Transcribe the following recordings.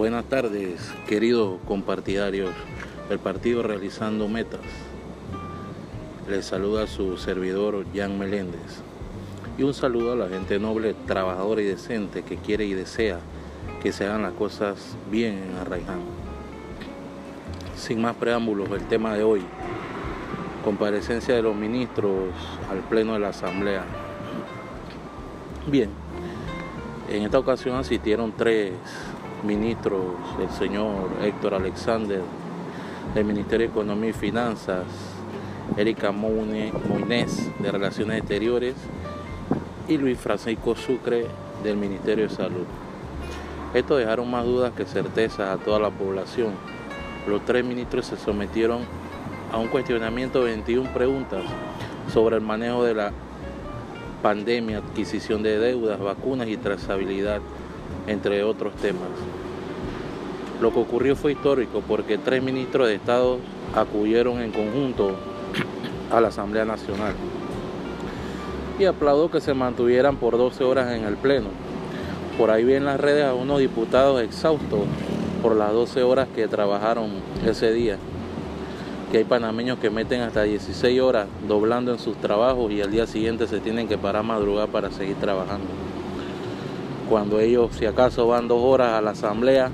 Buenas tardes, queridos compartidarios del partido Realizando Metas. Les saluda su servidor Jan Meléndez. Y un saludo a la gente noble, trabajadora y decente que quiere y desea que se hagan las cosas bien en Arraiján. Sin más preámbulos, el tema de hoy, comparecencia de los ministros al Pleno de la Asamblea. Bien, en esta ocasión asistieron tres ministros, el señor Héctor Alexander del Ministerio de Economía y Finanzas, Erika Moines de Relaciones Exteriores y Luis Francisco Sucre del Ministerio de Salud. Esto dejaron más dudas que certezas a toda la población. Los tres ministros se sometieron a un cuestionamiento de 21 preguntas sobre el manejo de la pandemia, adquisición de deudas, vacunas y trazabilidad, entre otros temas. Lo que ocurrió fue histórico porque tres ministros de Estado acudieron en conjunto a la Asamblea Nacional. Y aplaudo que se mantuvieran por 12 horas en el Pleno. Por ahí vi en las redes a unos diputados exhaustos por las 12 horas que trabajaron ese día que hay panameños que meten hasta 16 horas doblando en sus trabajos y al día siguiente se tienen que parar a madrugar para seguir trabajando. Cuando ellos si acaso van dos horas a la asamblea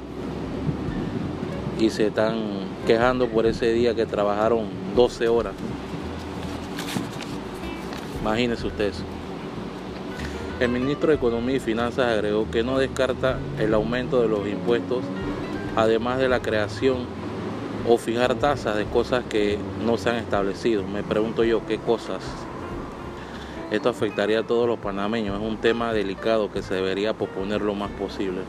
y se están quejando por ese día que trabajaron 12 horas. Imagínense ustedes. El ministro de Economía y Finanzas agregó que no descarta el aumento de los impuestos, además de la creación o fijar tasas de cosas que no se han establecido. Me pregunto yo qué cosas. Esto afectaría a todos los panameños. Es un tema delicado que se debería posponer lo más posible.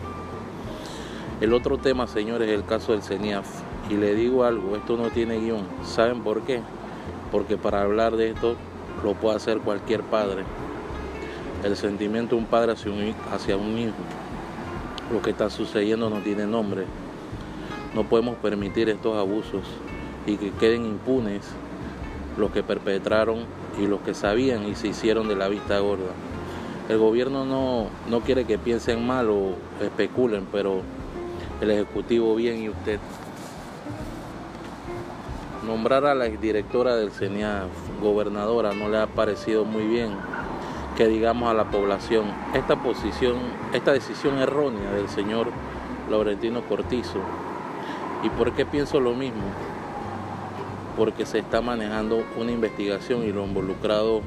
El otro tema, señores, es el caso del CENIAF. Y le digo algo, esto no tiene guion. ¿Saben por qué? Porque para hablar de esto lo puede hacer cualquier padre. El sentimiento de un padre hacia un, hacia un hijo. Lo que está sucediendo no tiene nombre. No podemos permitir estos abusos y que queden impunes los que perpetraron y los que sabían y se hicieron de la vista gorda. El gobierno no, no quiere que piensen mal o especulen, pero el Ejecutivo bien y usted. Nombrar a la exdirectora del CENIAF gobernadora no le ha parecido muy bien que digamos a la población esta posición, esta decisión errónea del señor Laurentino Cortizo ¿Y por qué pienso lo mismo? Porque se está manejando una investigación y los involucrados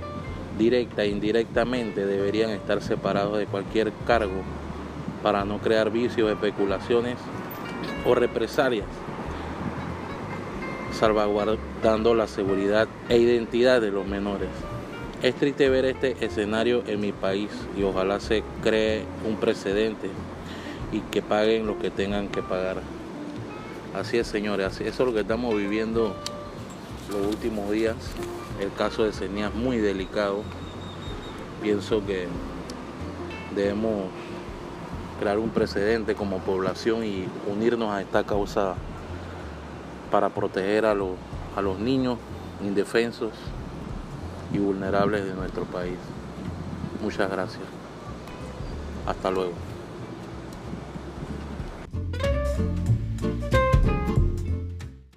directa e indirectamente deberían estar separados de cualquier cargo para no crear vicios, especulaciones o represalias, salvaguardando la seguridad e identidad de los menores. Es triste ver este escenario en mi país y ojalá se cree un precedente y que paguen lo que tengan que pagar. Así es, señores, así, es lo que estamos viviendo los últimos días. El caso de Senia es muy delicado. Pienso que debemos crear un precedente como población y unirnos a esta causa para proteger a los, a los niños indefensos y vulnerables de nuestro país. Muchas gracias. Hasta luego.